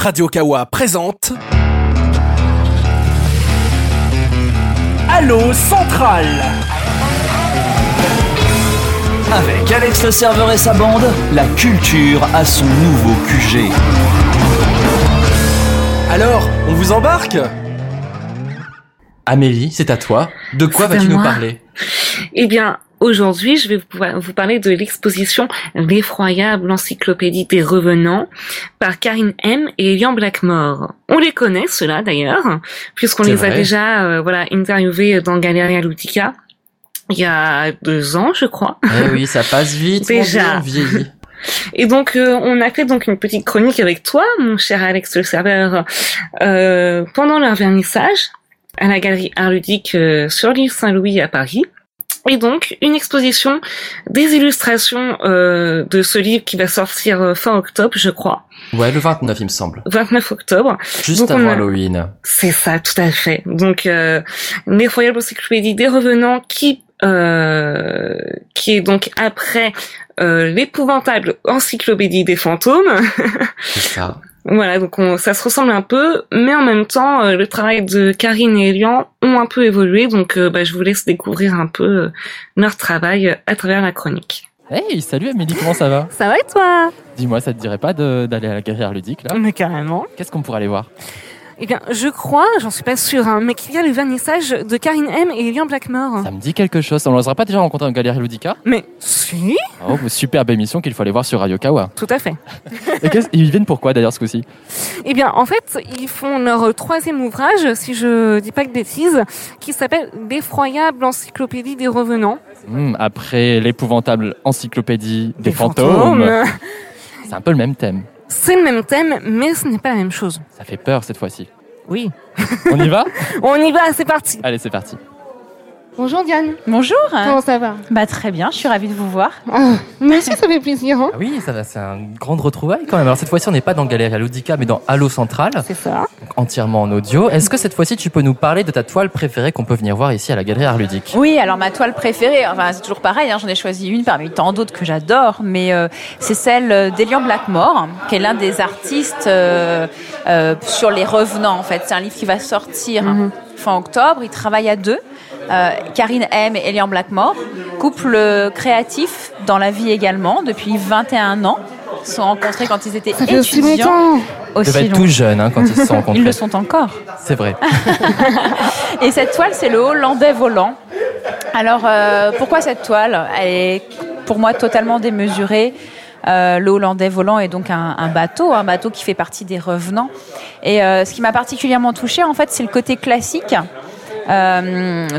Radio Kawa présente. Allo Central Avec Alex le serveur et sa bande, la culture a son nouveau QG. Alors, on vous embarque? Amélie, c'est à toi. De quoi vas-tu nous parler? Eh bien, aujourd'hui, je vais vous- parler de l'exposition L'effroyable encyclopédie des revenants par Karine M et Elian Blackmore. On les connaît, ceux-là d'ailleurs, puisqu'on les a déjà euh, voilà interviewés dans Galeria Ludica il y a deux ans, je crois. Eh oui, ça passe vite. Déjà. Dieu, on vieillit. Et donc, euh, on a fait donc une petite chronique avec toi, mon cher Alex le serveur, euh, pendant leur vernissage à la galerie Art Ludique euh, sur l'île Saint-Louis à Paris. Et donc, une exposition des illustrations euh, de ce livre qui va sortir euh, fin octobre, je crois, Ouais, le 29, il me semble. 29 octobre. Juste Donc, avant a- Halloween. C'est ça, tout à fait. Donc, euh, l'effroyable encyclopédie des revenants qui euh, qui est donc après euh, l'épouvantable encyclopédie des fantômes. C'est ça. Voilà, donc on- ça se ressemble un peu, mais en même temps, euh, le travail de Karine et Elian ont un peu évolué, donc euh, bah, je vous laisse découvrir un peu euh, leur travail euh, à travers la chronique. Hey, salut Amélie, comment ça va? Ça va et toi? Dis-moi, ça te dirait pas d'aller à la guerrière ludique là? Mais carrément. Qu'est-ce qu'on pourrait aller voir? Eh bien, je crois, j'en suis pas sûre, hein, mais qu'il y a le vernissage de Karine M et Elian Blackmore. Ça me dit quelque chose. On les aurait pas déjà rencontrés en Galerie Ludica Mais si, Oh, superbe émission qu'il faut aller voir sur Radio Kawa. tout à fait. Et ils viennent pourquoi d'ailleurs ce coup-ci? Eh bien, en fait, ils font leur troisième ouvrage, si je dis pas de bêtises, qui s'appelle L'effroyable encyclopédie des revenants. Hmm, Après l'épouvantable encyclopédie des, fantômes. C'est un peu le même thème. C'est le même thème, mais ce n'est pas la même chose. Ça fait peur cette fois-ci. Oui. On y va? On y va, c'est parti. Allez, c'est parti. Bonjour Diane, Bonjour. comment ça va? Bah très bien, je suis ravie de vous voir. ah, Merci, ça fait plaisir. Hein Ah oui, ça va, c'est une grande retrouvaille quand même. Alors cette fois-ci, on n'est pas dans Galeria Ludica, mais dans Allo Central, C'est ça. donc entièrement en audio. Est-ce que cette fois-ci, tu peux nous parler de ta toile préférée qu'on peut venir voir ici à la Galerie Art Ludique Oui, alors ma toile préférée, enfin c'est toujours pareil, hein, j'en ai choisi une parmi tant d'autres que j'adore, mais euh, c'est celle euh, d'Elian Blackmore, qui est l'un des artistes euh, euh, sur les revenants en fait. C'est un livre qui va sortir fin octobre. Il travaille à deux. Euh, Karine M et Elian Blackmore, couple créatif dans la vie également depuis 21 ans. Ils se sont rencontrés quand ils étaient aussi étudiants. longtemps. Ils Aussi devaient être tout jeunes hein, quand ils se sont rencontrés. Ils le sont encore. C'est vrai. Et cette toile, c'est le Hollandais volant. Alors, euh, pourquoi cette toile? Elle est pour moi totalement démesurée. Euh, le Hollandais volant est donc un, un bateau, un bateau qui fait partie des revenants. Et euh, ce qui m'a particulièrement touchée, en fait, c'est le côté classique euh,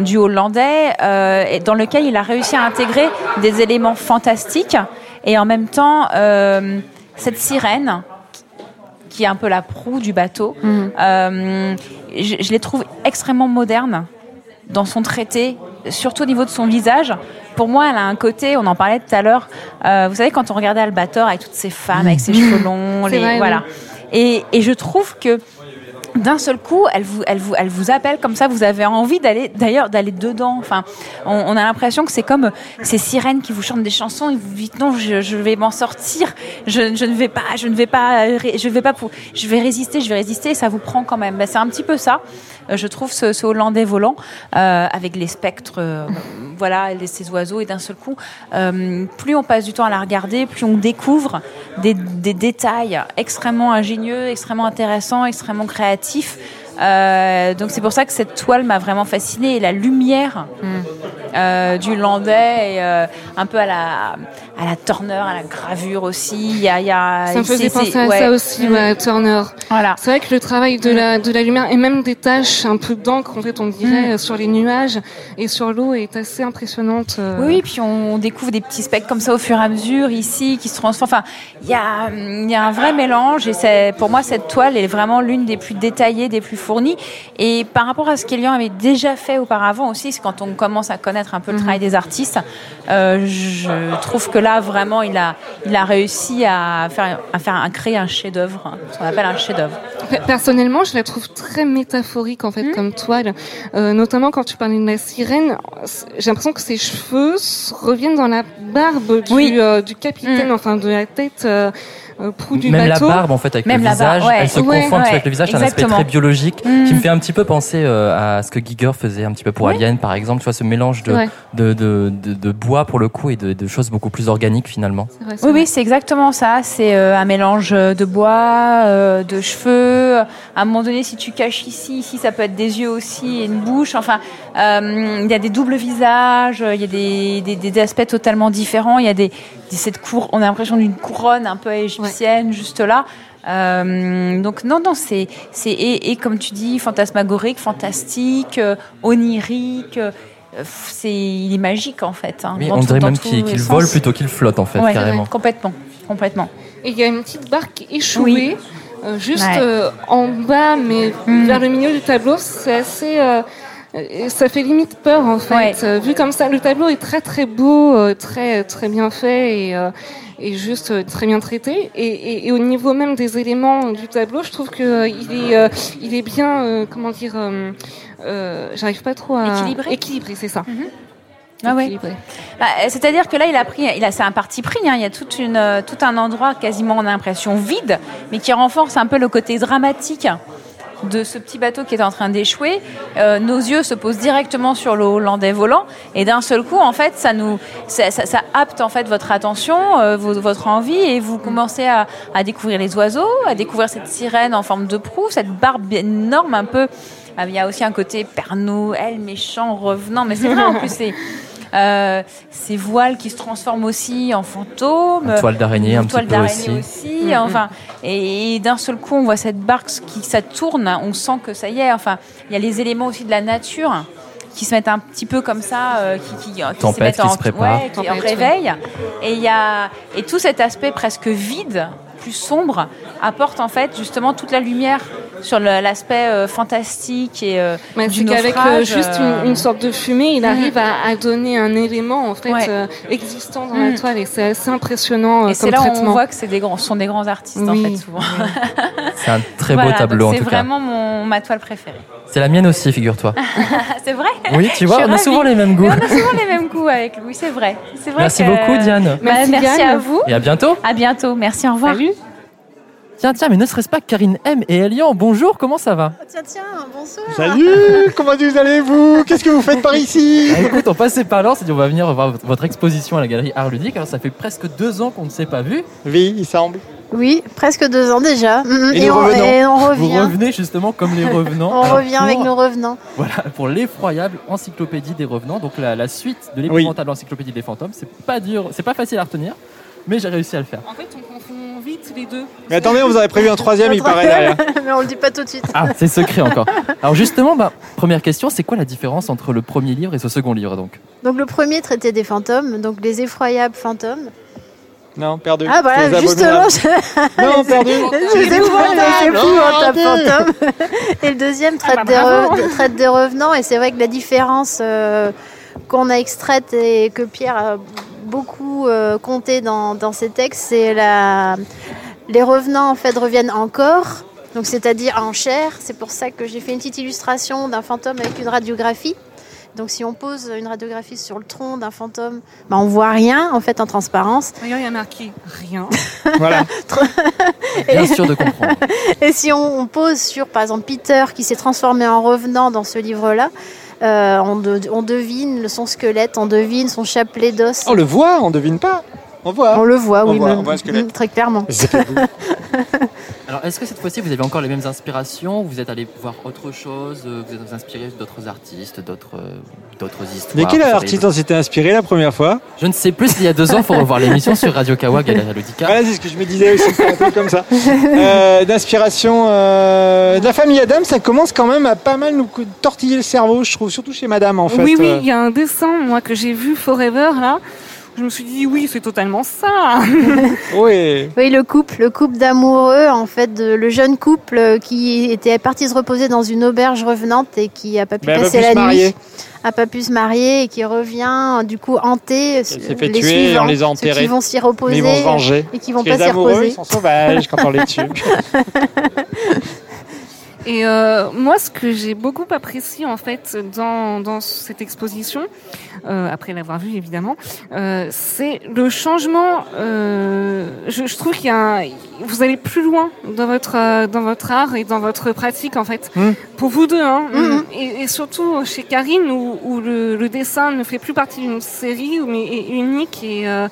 du Hollandais, euh, dans lequel il a réussi à intégrer des éléments fantastiques et en même temps euh, cette sirène qui est un peu la proue du bateau. Euh, je, je les trouve extrêmement modernes dans son traité, surtout au niveau de son visage. Pour moi, elle a un côté, on en parlait tout à l'heure, euh, vous savez, quand on regardait Albator avec toutes ces femmes, avec ses cheveux longs, les, vrai, voilà. Et, et je trouve que d'un seul coup, elle vous, elle vous, elle vous appelle comme ça. Vous avez envie d'aller, d'ailleurs, d'aller dedans. Enfin, on, a l'impression que c'est comme ces sirènes qui vous chantent des chansons et vous dites non, je, vais m'en sortir. Je, ne vais pas, je ne vais pas, je vais pas, je vais résister, je vais résister. Et ça vous prend quand même. Ben, c'est un petit peu ça. Euh, Je trouve ce, Hollandais volant euh, avec les spectres, euh, voilà, ces oiseaux et d'un seul coup, plus on passe du temps à la regarder, plus on découvre des détails extrêmement ingénieux, extrêmement intéressants, extrêmement créatifs. Euh, donc c'est pour ça que cette toile m'a vraiment fascinée et la lumière euh, du Landais et euh, un peu à la à la Turner, à la gravure aussi. Il y a, il y a Ça me faisait penser à ouais. ça aussi, ouais, Turner. Voilà. C'est vrai que le travail de la, de la lumière et même des taches un peu d'encre, en fait, on dirait, euh, sur les nuages et sur l'eau est assez impressionnante. euh. Oui, puis on découvre des petits spectres comme ça au fur et à mesure ici qui se transforment. Enfin, il y a, il y a un vrai mélange et c'est, pour moi, cette toile est vraiment l'une des plus détaillées, des plus fournies. Et par rapport à ce qu'Elian avait déjà fait auparavant aussi, c'est quand on commence à connaître un peu le travail des artistes, euh, je trouve que là, vraiment, il a, il a réussi à faire, à faire, à créer un chef-d'œuvre, hein, ce qu'on appelle un chef-d'œuvre. Pe- Personnellement, je la trouve très métaphorique en fait comme toile, Euh, notamment quand tu parlais de la sirène. J'ai l'impression que ses cheveux reviennent dans la barbe du, Oui. euh, du capitaine, enfin de la tête euh, proue du Même bateau. la barbe en fait avec Même le la barbe, visage, ouais. elle se Ouais, confond avec le visage, c'est un aspect très biologique qui me fait un petit peu penser euh, à ce que Giger faisait un petit peu pour Ouais. Alien par exemple, tu vois ce mélange de, Ouais, de, de, de, de bois pour le coup et de, de choses beaucoup plus organiques finalement. vrai, Oui, vrai. oui, c'est exactement ça. C'est euh, un mélange de bois, euh, de cheveux. À un moment donné, si tu caches ici, ici, ça peut être des yeux aussi et une bouche. Enfin, euh, il y a des doubles visages, il y a des, des, des aspects totalement différents. Il y a des, des cette cour, on a l'impression d'une couronne un peu égyptienne juste là. Euh, donc non, non, c'est c'est et, et comme tu dis, fantasmagorique, fantastique, euh, onirique. euh, c'est il est magique en fait. hein, dans on tout- dirait même qu'il vole plutôt qu'il flotte en fait Ouais, carrément. complètement, complètement. Et il y a une petite barque échouée, Oui. Euh, juste Ouais. euh, en bas, mais Mm. vers le milieu du tableau. C'est assez. euh, ça fait limite peur en fait. Ouais. Vu comme ça, le tableau est très très beau, très très bien fait et, et juste très bien traité. Et, et, et au niveau même des éléments du tableau, je trouve que il est il est bien comment dire. J'arrive pas trop à Équilibré. Équilibré, c'est ça. Ah. Bah, C'est-à-dire que là, il a pris, il a, c'est un parti pris. hein. Il y a toute une, euh, tout un endroit quasiment, on a l'impression vide, mais qui renforce un peu le côté dramatique de ce petit bateau qui est en train d'échouer. Euh, nos yeux se posent directement sur le Hollandais volant, et d'un seul coup, en fait, ça nous, ça, ça, ça apte en fait votre attention, euh, vo- votre envie, et vous commencez à, à découvrir les oiseaux, à découvrir cette sirène en forme de proue, cette barbe énorme un peu. Ah, Il y a aussi un côté Père Noël, méchant, revenant, mais c'est vrai en plus, c'est euh, ces voiles qui se transforment aussi en fantômes. Une toile d'araignée un petit toile peu d'araignée aussi. aussi, enfin, et, et d'un seul coup, on voit cette barque qui ça tourne, on sent que ça y est. Enfin, il y a les éléments aussi de la nature qui se mettent un petit peu comme ça, euh, qui, qui, qui se Tempête mettent qui en, se prépare. ouais, qui en Tempête, réveil. Et il y a et tout cet aspect presque vide, plus sombre, apporte en fait justement toute la lumière sur l'aspect euh, fantastique et euh, Mais du c'est euh, naufrage, juste euh, une, une sorte de fumée, il Mhm. arrive à, à donner un élément en fait Ouais. euh, existant dans Mhm. la toile et c'est assez impressionnant et c'est là où on voit que c'est des grands, ce sont des grands artistes en fait souvent. C'est un très beau Voilà, tableau en tout C'est cas. vraiment mon, ma toile préférée. C'est la mienne aussi, figure-toi. C'est vrai Oui, tu vois, on a ravie. souvent les mêmes goûts. Mais on a souvent les mêmes goûts avec Louis, c'est vrai. C'est vrai Merci que- beaucoup Diane. Bah, Merci, merci Diane. à vous. Et à bientôt. À bientôt. Merci, au revoir. Salut. Tiens, tiens, mais ne serait-ce pas Karine M et Elian Bonjour, comment ça va? Tiens, tiens, bonsoir. Salut Comment vous allez-vous? Qu'est-ce que vous faites par ici? Ah, Écoute, on passait par là, on s'est dit on va venir voir votre- exposition à la galerie Art Ludique. Alors ça fait presque deux ans qu'on ne s'est pas vu. Oui, il semble. Oui, presque deux ans déjà. Mhm, Et nous on, revenons. et on Vous revient. revenez justement comme les revenants. On Alors, revient avec nos revenants. Voilà, pour l'effroyable encyclopédie des revenants. Donc la, la suite de l'épouvantable encyclopédie des fantômes. C'est pas dur, c'est pas facile à retenir, mais j'ai réussi à le faire. En fait, on confond vite les deux. Mais attendez, on vous avait prévu un troisième, il paraît derrière. Mais on le dit pas tout de suite. Ah, c'est secret encore. Alors justement, bah, première question, c'est quoi la différence entre le premier livre et ce second livre donc? Donc le premier traitait des fantômes, donc les effroyables fantômes. Non, perdu. Ah voilà, Les justement, je... Non, perdu. les fantômes. Et le deuxième traite, bah, des, re- traite des revenants. Et c'est vrai que la différence euh, qu'on a extraite et que Pierre a beaucoup euh, compté dans, dans ses textes, c'est la... les revenants en fait reviennent encore. Donc c'est-à-dire en chair. C'est pour ça que j'ai fait une petite illustration d'un fantôme avec une radiographie. Donc si on pose une radiographie sur le tronc d'un fantôme, bah, on voit rien en fait en transparence. Regarde, il y a marqué rien. Voilà. Bien sûr de comprendre. Et si on, on pose sur, par exemple, Peter qui s'est transformé en revenant dans ce livre-là, euh, on, de- on devine son squelette, on devine son chapelet d'os. On le voit, on devine pas. On voit. On le voit, On oui, voit, même- on voit un squelette. très clairement. Alors est-ce que cette fois-ci vous avez encore les mêmes inspirations ou Vous êtes allé voir autre chose euh, Vous êtes inspiré d'autres artistes, d'autres euh, d'autres histoires? De quel artiste on s'était inspiré la première fois? Je ne sais plus, il y a deux ans, il faut revoir l'émission sur Radio Kawa, Galerie Ludica. Voilà, c'est ce que je me disais aussi, c'est un peu comme ça. Euh, D'inspiration euh, de la famille Adam, ça commence quand même à pas mal nous tortiller le cerveau, je trouve, surtout chez Madame en fait. oui, oui, il y a un dessin, moi, que j'ai vu Forever, là. Je me suis dit, oui, c'est totalement ça. oui. Oui, le couple, le couple d'amoureux, en fait, de- le jeune couple euh, qui était parti se reposer dans une auberge revenante et qui a pas pu Mais passer la marier. nuit, a pas pu se marier et qui revient du coup hanté. Elle s'est fait les tuer suivants, on les a enterrés. qui vont s'y Mais reposer ils vont se venger. et qui vont Parce que pas les s'y amoureux, reposer. ils sont sauvages quand on les tue. Et euh, moi, ce que j'ai beaucoup apprécié en fait dans, dans cette exposition, euh, après l'avoir vue évidemment, euh, c'est le changement. Euh, je, je, trouve qu'il y a, un, vous allez plus loin dans votre dans votre art et dans votre pratique en fait. Mm. Pour vous deux, hein, Mhm. et, et surtout chez Karine où, où le, le dessin ne fait plus partie d'une série mais est unique et euh,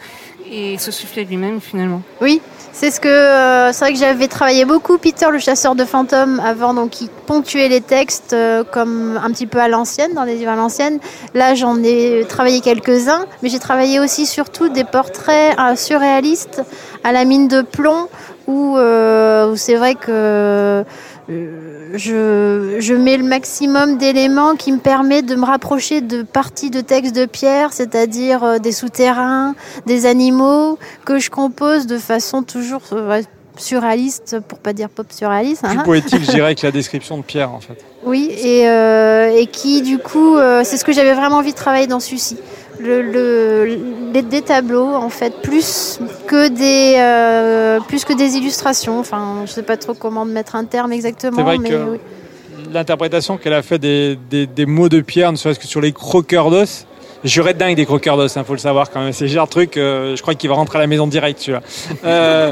et se suffit à lui-même finalement. Oui, c'est ce que euh, c'est vrai que j'avais travaillé beaucoup Peter le chasseur de fantômes avant donc il ponctuait les textes euh, comme un petit peu à l'ancienne dans les livres à l'ancienne. Là, j'en ai travaillé quelques-uns, mais j'ai travaillé aussi surtout des portraits euh, surréalistes à la mine de plomb où, c'est vrai que je, je mets le maximum d'éléments qui me permet de me rapprocher de parties de textes de Pierre, c'est-à-dire euh, des souterrains, des animaux que je compose de façon toujours euh, surréaliste, pour pas dire pop surréaliste. Plus hein. poétique, je dirais, que la description de Pierre, en fait. Oui, et, euh, et qui du coup, euh, c'est ce que j'avais vraiment envie de travailler dans celui-ci. Le, le- les- des tableaux en fait plus que des euh, plus que des illustrations enfin je sais pas trop comment mettre un terme exactement C'est vrai mais que oui. l'interprétation qu'elle a fait des, des, des mots de Pierre, ne serait-ce que sur les croqueurs d'os, J'aurais dingue des croqueurs d'os, il faut le savoir quand même. C'est genre truc, euh, je crois qu'il va rentrer à la maison direct celui-là. Euh,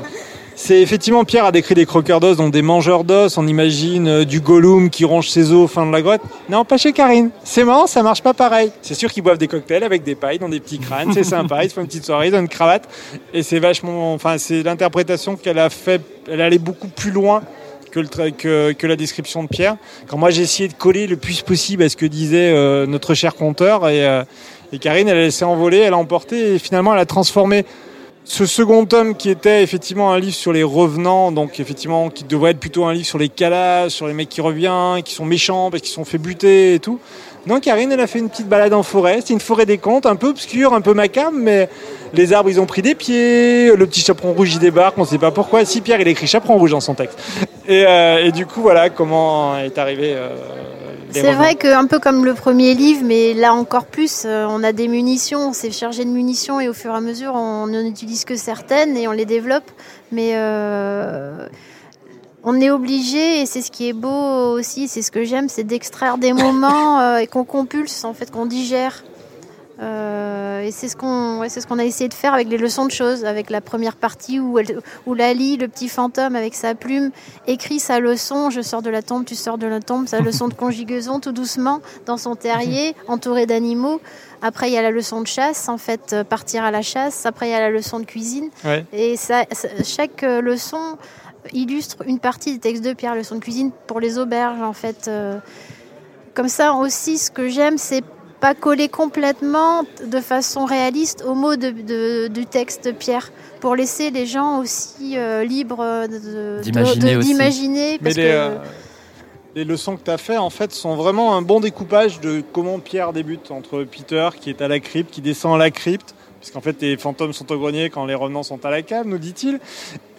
c'est effectivement, Pierre a décrit des croqueurs d'os, donc des mangeurs d'os. On imagine euh, du Gollum qui ronge ses os au fin de la grotte. Non, pas chez Karine. C'est marrant, ça marche pas pareil. C'est sûr qu'ils boivent des cocktails avec des pailles dans des petits crânes, c'est sympa. Ils font une petite soirée, ils ont une cravate. Et c'est vachement. Enfin, c'est l'interprétation qu'elle a fait. Elle allait beaucoup plus loin que, la description de Pierre. Quand moi j'ai essayé de coller le plus possible à ce que disait euh, notre cher conteur, et, euh, et Karine, elle laissé envoler, elle a emporté, et finalement elle a transformé ce second tome qui était effectivement un livre sur les revenants, donc effectivement qui devrait être plutôt un livre sur les calas, sur les mecs qui reviennent, qui sont méchants parce qu'ils sont fait buter et tout. Donc Karine, elle a fait une petite balade en forêt. C'est une forêt des contes, un peu obscure, un peu macabre, mais les arbres, ils ont pris des pieds. Le petit chaperon rouge, il débarque. On ne sait pas pourquoi. Si Pierre, il écrit chaperon rouge dans son texte. Et, euh, et du coup, voilà comment est arrivé. euh, C'est vrai qu'un peu comme le premier livre, mais là encore plus, euh, on a des munitions, on s'est chargé de munitions et au fur et à mesure, on n'en utilise que certaines et on les développe. Mais euh, on est obligé, et c'est ce qui est beau aussi, c'est ce que j'aime, c'est d'extraire des moments euh, et qu'on compulse, en fait, qu'on digère. Euh, et c'est ce qu'on ouais, ce qu'on a essayé de faire avec les leçons de choses, avec la première partie où, elle, où Lali, le petit fantôme avec sa plume, écrit sa leçon, je sors de la tombe, tu sors de la tombe, sa leçon de conjugaison tout doucement dans son terrier, entouré d'animaux. Après, il y a la leçon de chasse, en fait, euh, partir à la chasse. Après, il y a la leçon de cuisine. Ouais. Et ça, ça- chaque leçon illustre une partie des textes de Pierre, leçon de cuisine pour les auberges, en fait. euh. Comme ça aussi, ce que j'aime, c'est pas coller complètement de façon réaliste aux mots de, de- du texte Pierre, pour laisser les gens aussi euh, libres de- de- D'imaginer de- les, que- euh, les leçons que tu as fait, en fait, sont vraiment un bon découpage de comment Pierre débute entre Peter, qui est à la crypte, qui descend à la crypte, puisqu'en fait, les fantômes sont au grenier quand les revenants sont à la cave, nous dit-il.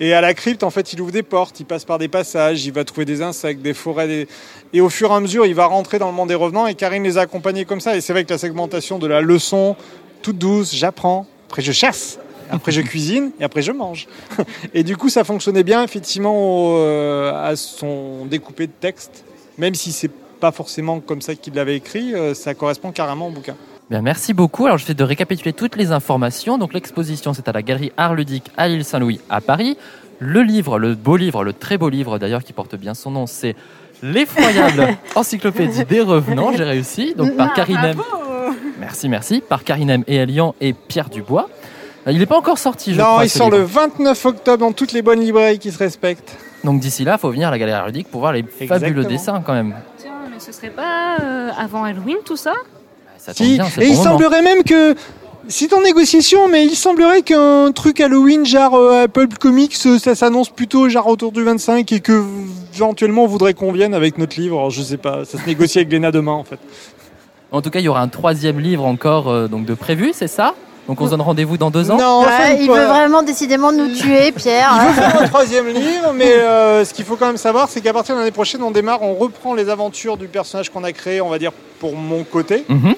Et à la crypte, en fait, il ouvre des portes, il passe par des passages, il va trouver des insectes, des forêts, des... et au fur et à mesure, il va rentrer dans le monde des revenants, et Karine les a accompagnés comme ça. Et c'est vrai que la segmentation de la leçon, toute douce, j'apprends, après je chasse. Après je cuisine et après je mange. Et du coup ça fonctionnait bien effectivement au- euh, à son découpé de texte, même si c'est pas forcément comme ça qu'il l'avait écrit, euh, ça correspond carrément au bouquin. Bien, merci beaucoup. Alors, je fais de récapituler toutes les informations. Donc, l'exposition, c'est à la galerie Art Ludique à l'île Saint-Louis à Paris. Le livre, le beau livre, le très beau livre d'ailleurs qui porte bien son nom, c'est L'effroyable encyclopédie des revenants. J'ai réussi. Donc, par Karinem. Merci, merci. Par Karinem et Elian et Pierre Dubois. Euh, Il n'est pas encore sorti, je non, crois. il sort le livre. 29 octobre dans toutes les bonnes librairies qui se respectent. Donc, d'ici là, il faut venir à la galerie Art Ludique pour voir les fabuleux dessins quand même. Tiens, mais ce serait pas euh, avant Halloween tout ça? Ça tombe Si, bien, c'est et il bon moment. semblerait même que c'est en négociation, mais il semblerait qu'un truc Halloween genre euh, Apple Comics, euh, ça s'annonce plutôt genre autour du 25 et que éventuellement on voudrait qu'on vienne avec notre livre. Alors, je sais pas, ça se négocie avec Léna demain en fait. En tout cas, il y aura un troisième livre encore euh, donc de prévu, c'est ça? Donc, on se donne rendez-vous dans deux ans Non, Ouais, enfin, il veut vraiment décidément nous tuer, Pierre. Il veut faire un troisième livre, mais euh, ce qu'il faut quand même savoir, c'est qu'à partir de l'année prochaine, on démarre, on reprend les aventures du personnage qu'on a créé, on va dire pour mon côté. Mhm.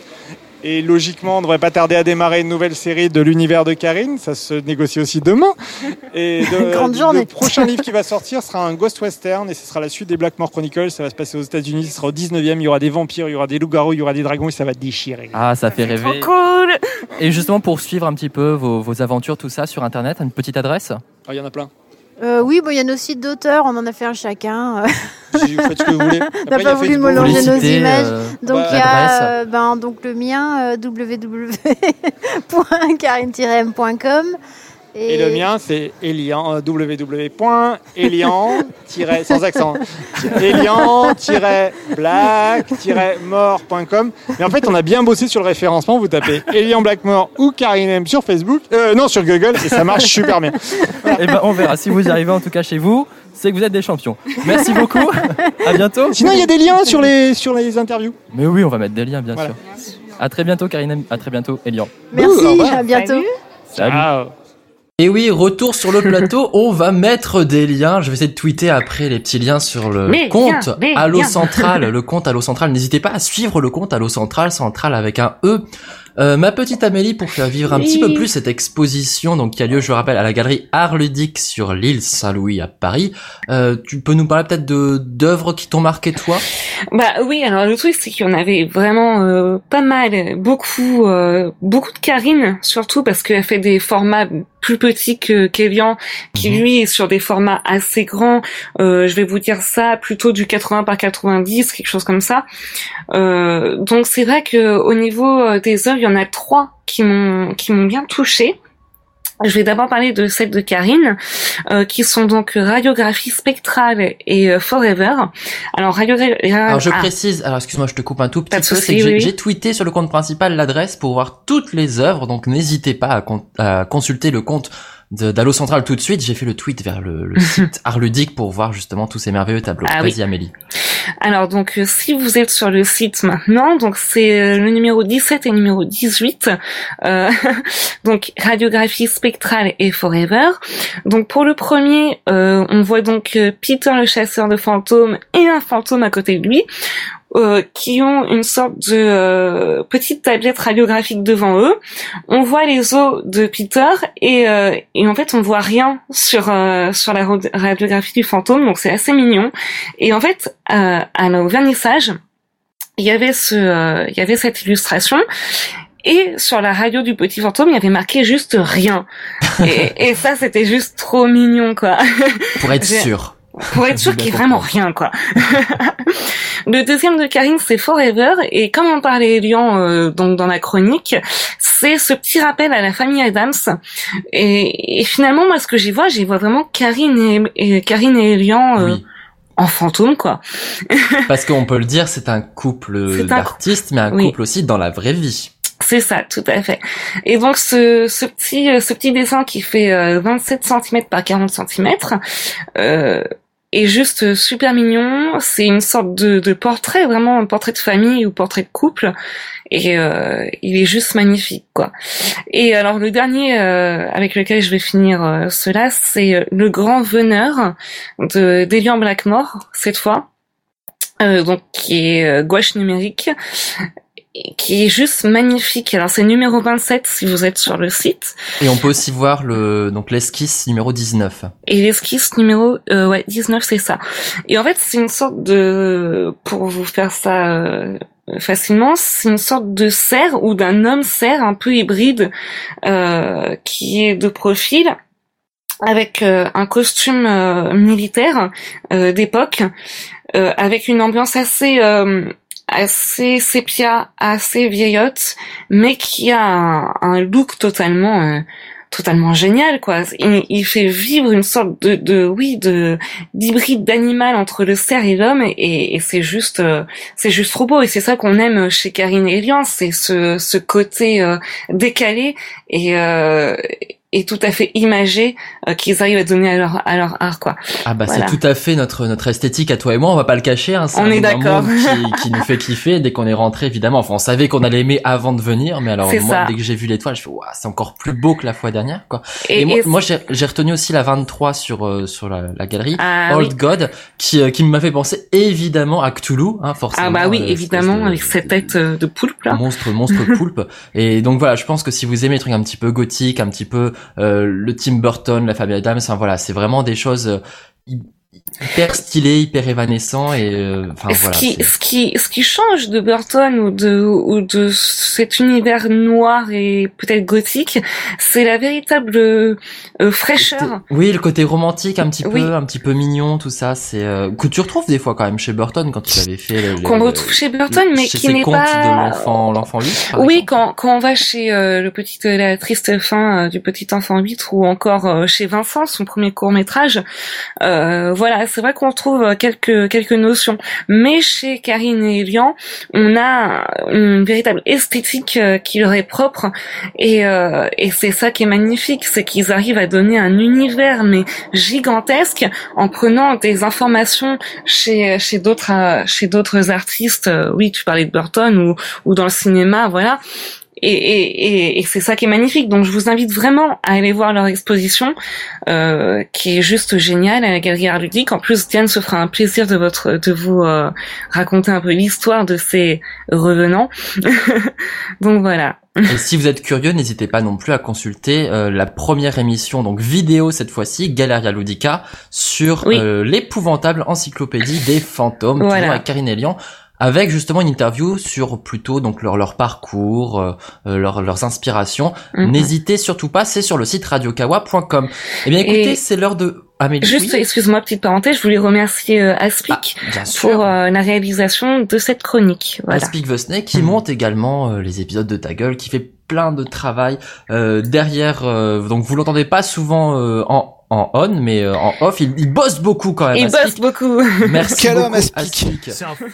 Et logiquement, on devrait pas tarder à démarrer une nouvelle série de l'univers de Karine. Ça se négocie aussi demain. Et de- Grande le- journée. Le prochain livre qui va sortir sera un Ghost Western et ce sera la suite des Blackmore Chronicles. Ça va se passer aux États-Unis. Ce sera au 19e. Il y aura des vampires, il y aura des loups-garous, il y aura des dragons et ça va déchirer. Ah, ça fait rêver. Cool. Et justement, pour suivre un petit peu vos, vos aventures, tout ça sur Internet, une petite adresse? Ah, il y en a plein. Euh, oui, bon, il y a nos sites d'auteurs, on en a fait un chacun. Si vous faites ce que vous voulez. on n'a pas voulu mélanger nos images. euh, Donc Bah, il y a euh, ben, donc le mien euh, Et le mien, c'est Elian, euh, www.elian, sans accent, elian-black-mort.com. Mais en fait, on a bien bossé sur le référencement. Vous tapez Elian Blackmore ou Karine M sur Facebook, euh, non, sur Google, et ça marche super bien. Eh ben, on verra. Si vous y arrivez, en tout cas chez vous, c'est que vous êtes des champions. Merci beaucoup. À bientôt. Sinon, il y a des liens sur les, sur les interviews. Mais oui, on va mettre des liens, bien Voilà. sûr. À très bientôt, Karine. À très bientôt, Elian. Merci, Ouh, à bientôt. Salut. Ah, Et oui, retour sur le plateau, on va mettre des liens. Je vais essayer de tweeter après les petits liens sur le Mais compte mais Allo. Central. Le compte Allo Central. N'hésitez pas à suivre le compte Allo Central, Central avec un E. Euh, ma petite Amélie, pour faire vivre un petit peu plus cette exposition, donc qui a lieu, je le rappelle, à la galerie Art Ludique sur l'île Saint-Louis à Paris. Euh, tu peux nous parler peut-être de d'œuvres qui t'ont marqué toi? Bah oui, alors le truc c'est qu'il y en avait vraiment euh, pas mal, beaucoup, euh, beaucoup de Karine, surtout parce qu'elle fait des formats plus petits que qu'Elian, qui Mhm. lui est sur des formats assez grands. Euh, je vais vous dire ça, plutôt du 80 par 90, quelque chose comme ça. Euh, donc c'est vrai que au niveau des œuvres, il y en a trois qui m'ont qui m'ont bien touché. Je vais d'abord parler de celles de Karine, euh, qui sont donc radiographie spectrale et euh, Forever. Alors radiographie. Alors je ah, précise, alors excuse-moi, je te coupe un tout petit peu, c'est que j'ai oui, oui. j'ai tweeté sur le compte principal l'adresse pour voir toutes les œuvres, donc n'hésitez pas à, con- à consulter le compte d'Allo Central tout de suite. J'ai fait le tweet vers le, le site Art Ludique pour voir justement tous ces merveilleux tableaux. Ah oui. Vas-y Amélie. Alors donc euh, si vous êtes sur le site maintenant, donc c'est euh, le numéro 17 et le numéro 18, euh, donc radiographie spectrale et forever. Donc pour le premier, euh, on voit donc Peter le chasseur de fantômes et un fantôme à côté de lui. Euh, qui ont une sorte de euh, petite tablette radiographique devant eux. On voit les os de Peter et, euh, et en fait on voit rien sur euh, sur la rad- radiographie du fantôme, donc c'est assez mignon. Et en fait, euh, à nos vernissage, il y avait ce, euh, il y avait cette illustration. Et sur la radio du petit fantôme, il y avait marqué juste rien. Et, et ça, c'était juste trop mignon, quoi. Pour être sûr. Pour être sûr qu'il y ait vraiment rien, quoi. Le deuxième de Karine, c'est Forever. Et comme on parlait Elian euh, donc dans la chronique, c'est ce petit rappel à la famille Adams. Et, et finalement, moi, ce que j'y vois, j'y vois vraiment Karine et, et Karine et Elian euh, Oui. en fantôme, quoi. Parce qu'on peut le dire, c'est un couple d'artistes, mais un oui. couple aussi dans la vraie vie. C'est ça, tout à fait. Et donc ce, ce petit euh, ce petit dessin qui fait euh, 27 cm par 40 cm euh, est juste euh, super mignon. C'est une sorte de, de portrait, vraiment un portrait de famille ou portrait de couple. Et euh, il est juste magnifique, quoi. Et alors le dernier euh, avec lequel je vais finir euh, cela, c'est euh, le grand veneur de d'Elian Blackmore cette fois. Euh, donc qui est gouache numérique qui est juste magnifique. Alors c'est numéro 27 si vous êtes sur le site Et on peut aussi voir le donc l'esquisse numéro 19. et l'esquisse numéro euh, ouais 19 c'est ça. Et en fait c'est une sorte de pour vous faire ça euh, facilement c'est une sorte de cerf ou d'un homme cerf un peu hybride euh, qui est de profil avec euh, un costume euh, militaire euh, d'époque euh, avec une ambiance assez euh, assez sépia, assez vieillotte, mais qui a un, un look totalement euh, totalement génial quoi. Il, il fait vivre une sorte de, de oui de d'hybride d'animal entre le cerf et l'homme et, et c'est juste euh, c'est juste trop beau et c'est ça qu'on aime chez Karine Elian, c'est ce ce côté euh, décalé et euh, et tout à fait imagé euh, qu'ils arrivent à donner à leur à leur art quoi. Ah bah Voilà. c'est tout à fait notre notre esthétique à toi et moi, on va pas le cacher. Hein, c'est On un- est d'accord. Qui, qui nous fait kiffer dès qu'on est rentré évidemment. Enfin on savait qu'on allait aimer avant de venir, mais alors C'est moi ça. dès que j'ai vu l'étoile, je fais Ouah, c'est encore plus beau que la fois dernière quoi. Et, Et, moi, et- moi, j'ai j'ai retenu aussi la 23 sur euh, sur la, la galerie. ah, Old oui. God qui euh, qui m'a fait penser évidemment à Cthulhu hein, forcément ah bah oui euh, évidemment avec cette tête euh, de poulpe là. monstre monstre poulpe et donc voilà je pense que si vous aimez les trucs un petit peu gothiques un petit peu le Tim Burton la famille Adams enfin voilà c'est vraiment des choses euh, hyper stylées hyper évanescents et euh, enfin ce voilà qui, ce qui, ce qui change de Burton ou de, ou de cet univers noir et peut-être gothique, c'est la véritable euh, fraîcheur. oui le côté romantique un petit peu un petit peu mignon tout ça c'est euh, que tu retrouves des fois quand même chez Burton quand il avait fait Qu'on retrouve chez Burton, mais chez qui n'est pas. de l'enfant l'enfant 8 par Oui, exemple. quand, quand on va chez euh, le petit, euh, la triste fin euh, du petit enfant 8 ou encore chez Vincent, son premier court métrage, euh, c'est vrai qu'on retrouve euh, quelques quelques notions. Mais chez Karine et Elian, on a une véritable esthétique euh, qui leur est propre et, euh, et c'est ça qui est magnifique, c'est qu'ils arrivent à donner un univers mais gigantesque en prenant des informations chez chez d'autres euh, chez d'autres artistes. Oui, tu parlais de Burton ou ou dans le cinéma, voilà. Et, et, et, et c'est ça qui est magnifique. Donc je vous invite vraiment à aller voir leur exposition, euh, qui est juste géniale à la Galerie Art Ludique. En plus, Diane se fera un plaisir de votre de vous euh, raconter un peu l'histoire de ces revenants. Donc voilà. Et si vous êtes curieux, n'hésitez pas non plus à consulter euh, la première émission, donc vidéo cette fois-ci, Galeria Ludica, sur Oui. euh, l'épouvantable encyclopédie des fantômes, Voilà. toujours avec Karine Elian, avec justement une interview sur plutôt donc leur, leur parcours, euh, euh, leur- leurs inspirations. Mhm. N'hésitez surtout pas, c'est sur le site radiokawa.com. Eh bien écoutez, Et- c'est l'heure de... Amélie, Juste, oui excuse-moi, petite parenthèse, je voulais remercier euh, Aspic bien sûr. pour euh, la réalisation de cette chronique. Voilà. Aspic the Snake qui monte également euh, les épisodes de Ta Gueule, qui fait plein de travail euh, derrière. euh, donc vous l'entendez pas souvent euh, en en on, mais euh, en off, il, il bosse beaucoup quand même. Il Aspic. bosse beaucoup. Merci Quel beaucoup, homme, Aspic. Aspic. C'est un fou.